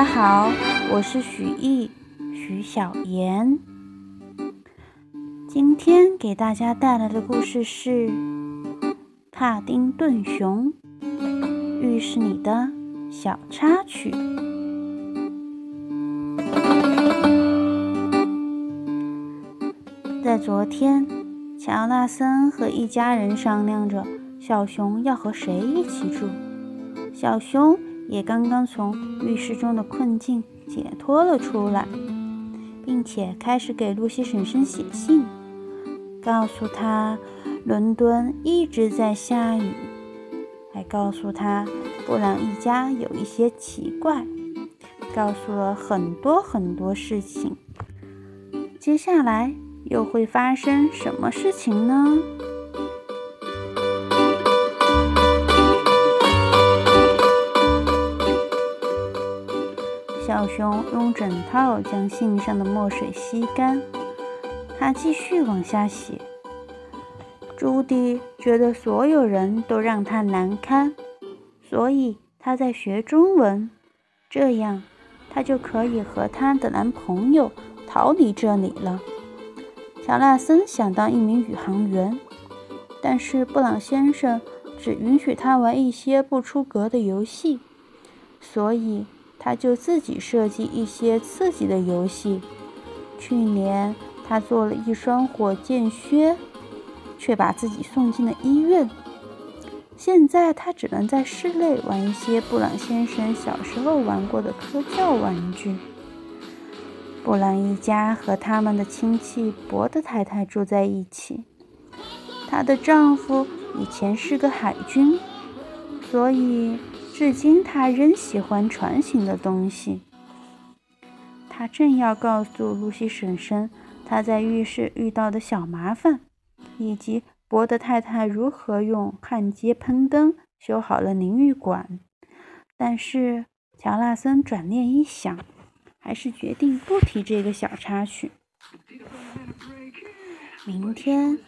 大家好，我是许艺许小妍。今天给大家带来的故事是《帕丁顿熊》，浴室里的小插曲。在昨天，乔纳森和一家人商量着小熊要和谁一起住。小熊也刚刚从浴室中的困境解脱了出来，并且开始给露西婶婶写信，告诉她伦敦一直在下雨，还告诉她布朗一家有一些奇怪，告诉了很多很多事情。接下来又会发生什么事情呢？小熊用枕套将信上的墨水吸干，他继续往下写。朱迪觉得所有人都让他难堪，所以他在学中文，这样他就可以和他的男朋友逃离这里了。乔纳森想当一名宇航员，但是布朗先生只允许他玩一些不出格的游戏，所以。他就自己设计一些刺激的游戏。去年他做了一双火箭靴，却把自己送进了医院。现在他只能在室内玩一些布朗先生小时候玩过的科教玩具。布朗一家和他们的亲戚伯德太太住在一起。她的丈夫以前是个海军，所以。至今，他仍喜欢船形的东西。他正要告诉露西婶婶他在浴室遇到的小麻烦，以及伯德太太如何用焊接喷灯修好了淋浴管，但是乔纳森转念一想，还是决定不提这个小插曲。明天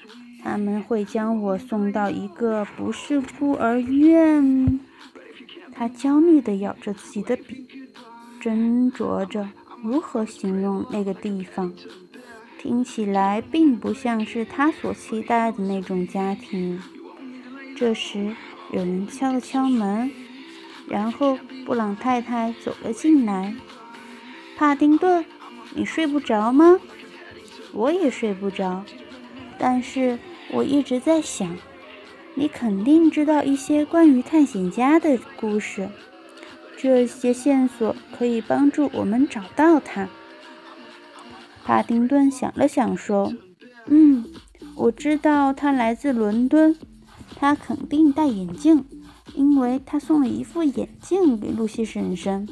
他们会将我送到一个不是孤儿院。他焦虑地咬着自己的笔，斟酌着如何形容那个地方。听起来并不像是他所期待的那种家庭。这时，有人敲了敲门，然后布朗太太走了进来。“帕丁顿，你睡不着吗？”“我也睡不着，但是我一直在想。”你肯定知道一些关于探险家的故事，这些线索可以帮助我们找到他。帕丁顿想了想说：“嗯，我知道他来自伦敦，他肯定戴眼镜，因为他送了一副眼镜给露西婶婶。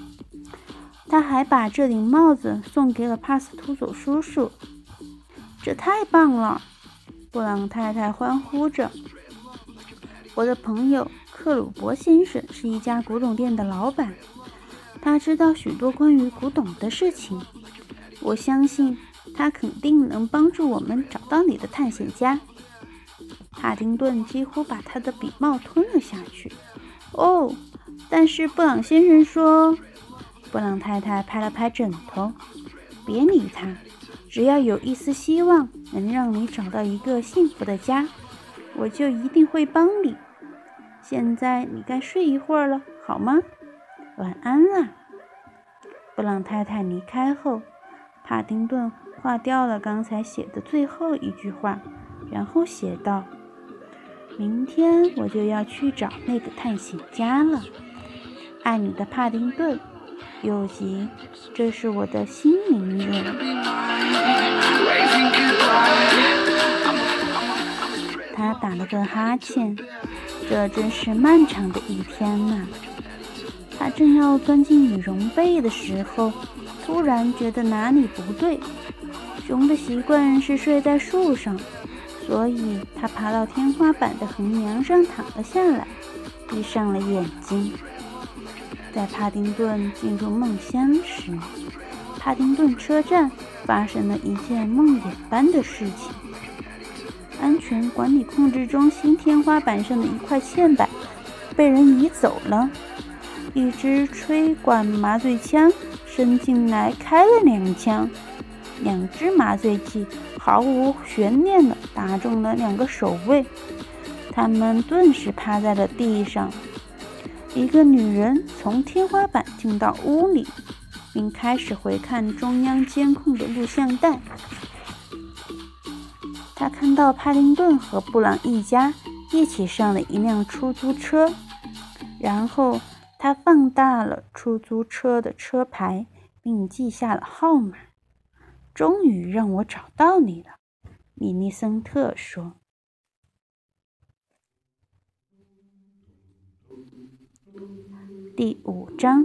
他还把这顶帽子送给了帕斯图佐叔叔。这太棒了！”布朗太太欢呼着。我的朋友克鲁伯先生是一家古董店的老板，他知道许多关于古董的事情。我相信他肯定能帮助我们找到你的探险家。帕丁顿几乎把他的笔帽吞了下去。哦，但是布朗先生说，布朗太太拍了拍枕头，别理他。只要有一丝希望能让你找到一个幸福的家。我就一定会帮你。现在你该睡一会儿了，好吗？晚安啦。布朗太太离开后，帕丁顿划掉了刚才写的最后一句话，然后写道：“明天我就要去找那个探险家了。爱你的帕丁顿。尤吉，这是我的新名字。”他打了个哈欠，这真是漫长的一天呐。他正要钻进羽绒被的时候，突然觉得哪里不对。熊的习惯是睡在树上，所以他爬到天花板的横梁上躺了下来，闭上了眼睛。在帕丁顿进入梦乡时，帕丁顿车站发生了一件梦魇般的事情。安全管理控制中心天花板上的一块嵌板被人移走了，一支吹管麻醉枪伸进来开了两枪，两只麻醉剂毫无悬念地打中了两个守卫，他们顿时趴在了地上。一个女人从天花板进到屋里，并开始回看中央监控的录像带。他看到帕丁顿和布朗一家一起上了一辆出租车，然后他放大了出租车的车牌，并记下了号码。终于让我找到你了，米尼森特说。第五章：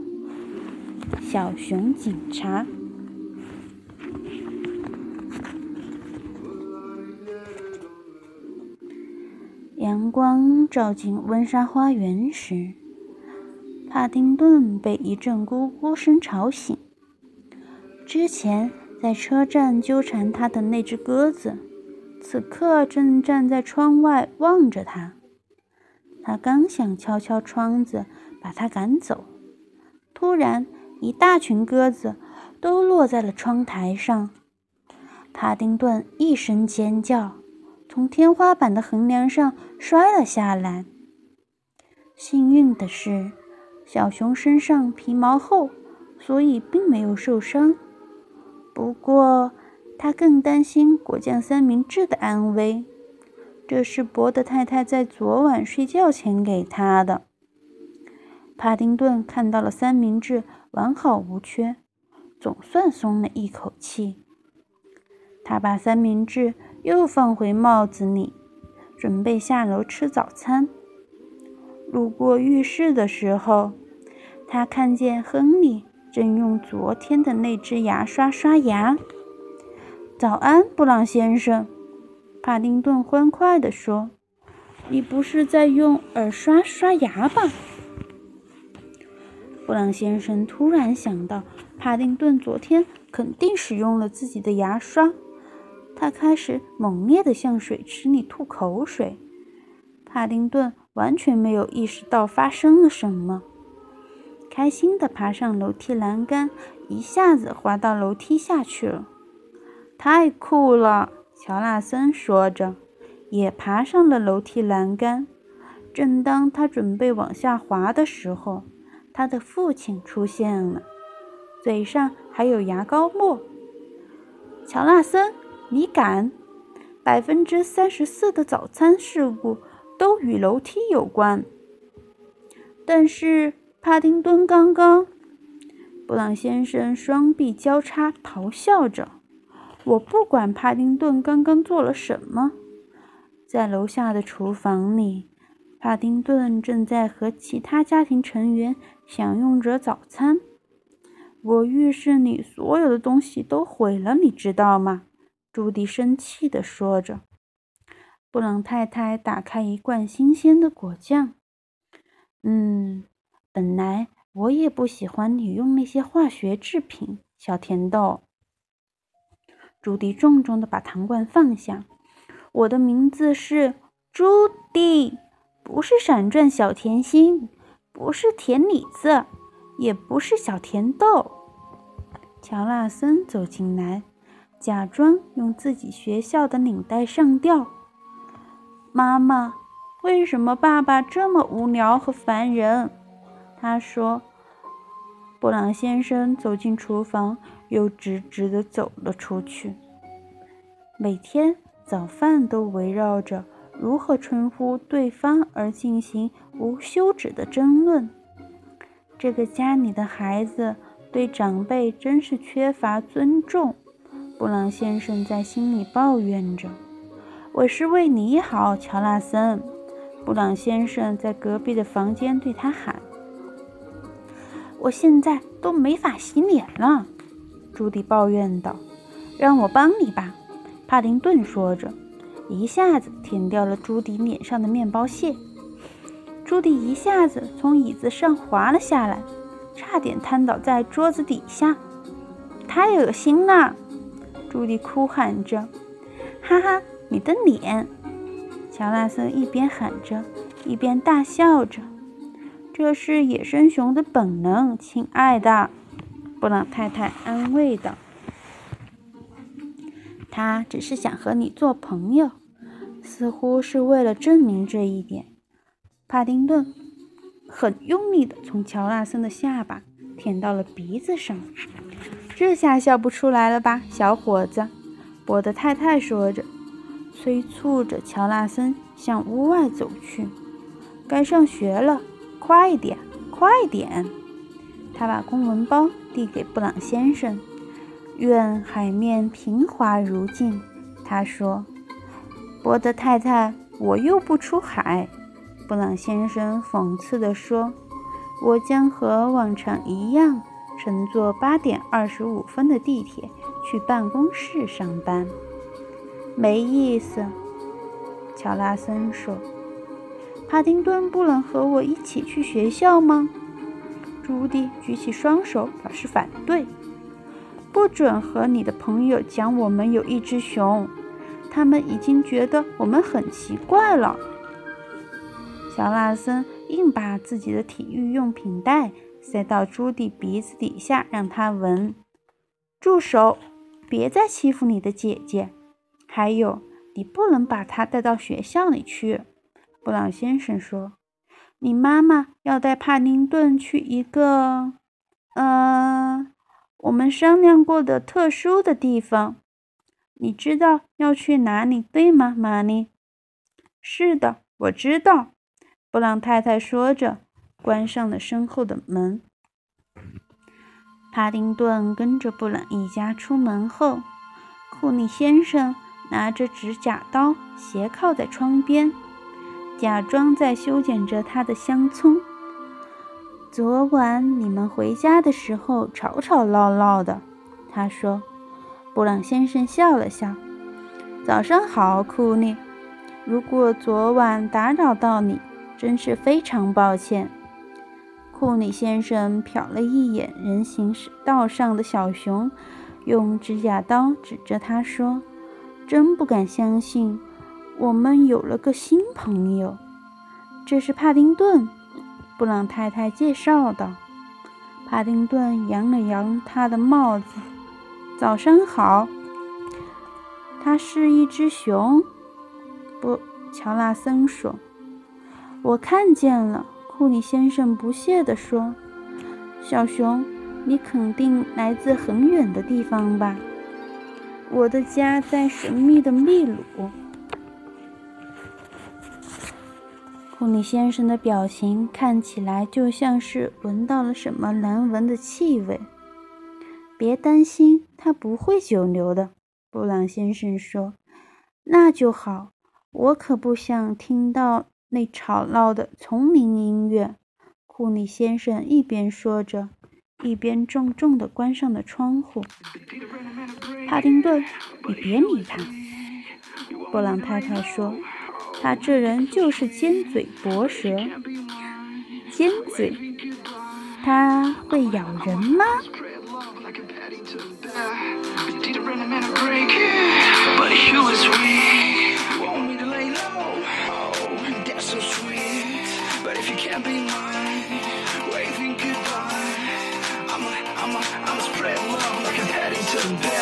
小熊警察。光照进温莎花园时，帕丁顿被一阵咕咕声吵醒。之前在车站纠缠他的那只鸽子，此刻正站在窗外望着他。他刚想敲敲窗子。把他赶走。突然，一大群鸽子都落在了窗台上。帕丁顿一声尖叫，从天花板的横梁上摔了下来。幸运的是，小熊身上皮毛厚，所以并没有受伤。不过，他更担心果酱三明治的安危。这是伯德太太在昨晚睡觉前给他的。帕丁顿看到了三明治完好无缺，总算松了一口气。他把三明治又放回帽子里，准备下楼吃早餐。路过浴室的时候，他看见亨利正用昨天的那只牙刷刷牙。“早安，布朗先生。”帕丁顿欢快地说，“你不是在用耳刷刷牙吧？”布朗先生突然想到，帕丁顿昨天肯定使用了自己的牙刷。他开始猛烈地向水池里吐口水。帕丁顿完全没有意识到发生了什么，开心地爬上楼梯栏杆，一下子滑到楼梯下去了。太酷了！乔纳森说着，也爬上了楼梯栏杆。正当他准备往下滑的时候，他的父亲出现了，嘴上还有牙膏沫。乔纳森，你敢？百分之三十四的早餐事故都与楼梯有关。但是帕丁顿刚刚，布朗先生双臂交叉咆哮着：“我不管帕丁顿刚刚做了什么。”在楼下的厨房里。帕丁顿正在和其他家庭成员享用着早餐。我浴室里所有的东西都毁了，你知道吗？朱迪生气地说着。布朗太太打开一罐新鲜的果酱。嗯，本来我也不喜欢你用那些化学制品，小甜豆。朱迪重重地把糖罐放下。我的名字是朱迪。不是闪转小甜心，不是甜李子，也不是小甜豆。乔纳森走进来，假装用自己学校的领带上吊。妈妈，为什么爸爸这么无聊和烦人？他说。布朗先生走进厨房，又直直地走了出去。每天早饭都围绕着。如何称呼对方而进行无休止的争论？这个家里的孩子对长辈真是缺乏尊重。布朗先生在心里抱怨着：“我是为你好，乔纳森。”布朗先生在隔壁的房间对他喊：“我现在都没法洗脸了。”朱迪抱怨道：“让我帮你吧。”帕丁顿说着。一下子舔掉了朱迪脸上的面包屑，朱迪一下子从椅子上滑了下来，差点瘫倒在桌子底下。太恶心了！朱莉哭喊着：“哈哈，你的脸！”乔纳森一边喊着，一边大笑着：“这是野生熊的本能，亲爱的。”布朗太太安慰道。他只是想和你做朋友，似乎是为了证明这一点。帕丁顿很用力地从乔纳森的下巴舔到了鼻子上。这下笑不出来了吧，小伙子？波德太太说着，催促着乔纳森向屋外走去。该上学了，快点，快点！他把公文包递给布朗先生。愿海面平滑如镜，他说：“波德太太，我又不出海。”布朗先生讽刺地说：“我将和往常一样乘坐八点二十五分的地铁去办公室上班。”没意思，乔拉森说：“帕丁顿不能和我一起去学校吗？”朱迪举起双手表示反对。不准和你的朋友讲我们有一只熊，他们已经觉得我们很奇怪了。乔拉森硬把自己的体育用品袋塞到朱迪鼻子底下，让他闻。住手！别再欺负你的姐姐。还有，你不能把她带到学校里去。布朗先生说：“你妈妈要带帕丁顿去一个……嗯。”我们商量过的特殊的地方，你知道要去哪里，对吗，玛丽？是的，我知道。布朗太太说着，关上了身后的门。帕丁顿跟着布朗一家出门后，库里先生拿着指甲刀斜靠在窗边，假装在修剪着他的香葱。昨晚你们回家的时候吵吵闹闹的，他说。布朗先生笑了笑。早上好，库尼。如果昨晚打扰到你，真是非常抱歉。库里先生瞟了一眼人行道上的小熊，用指甲刀指着他说：“真不敢相信，我们有了个新朋友。这是帕丁顿。”布朗太太介绍道：“帕丁顿扬了扬他的帽子。早上好。它是一只熊。”不，乔纳森说。“我看见了。”库里先生不屑地说。“小熊，你肯定来自很远的地方吧？”“我的家在神秘的秘鲁。”库里先生的表情看起来就像是闻到了什么难闻的气味。别担心，他不会久留的。布朗先生说：“那就好，我可不想听到那吵闹的丛林音乐。”库里先生一边说着，一边重重地关上了窗户。帕丁顿，你别理他。”布朗太太说。他这人就是尖嘴薄舌，尖嘴，他会咬人吗 can't be mine. Waving goodbye. I'm a, I'm a, I'm a spread love like I'm heading to the bed.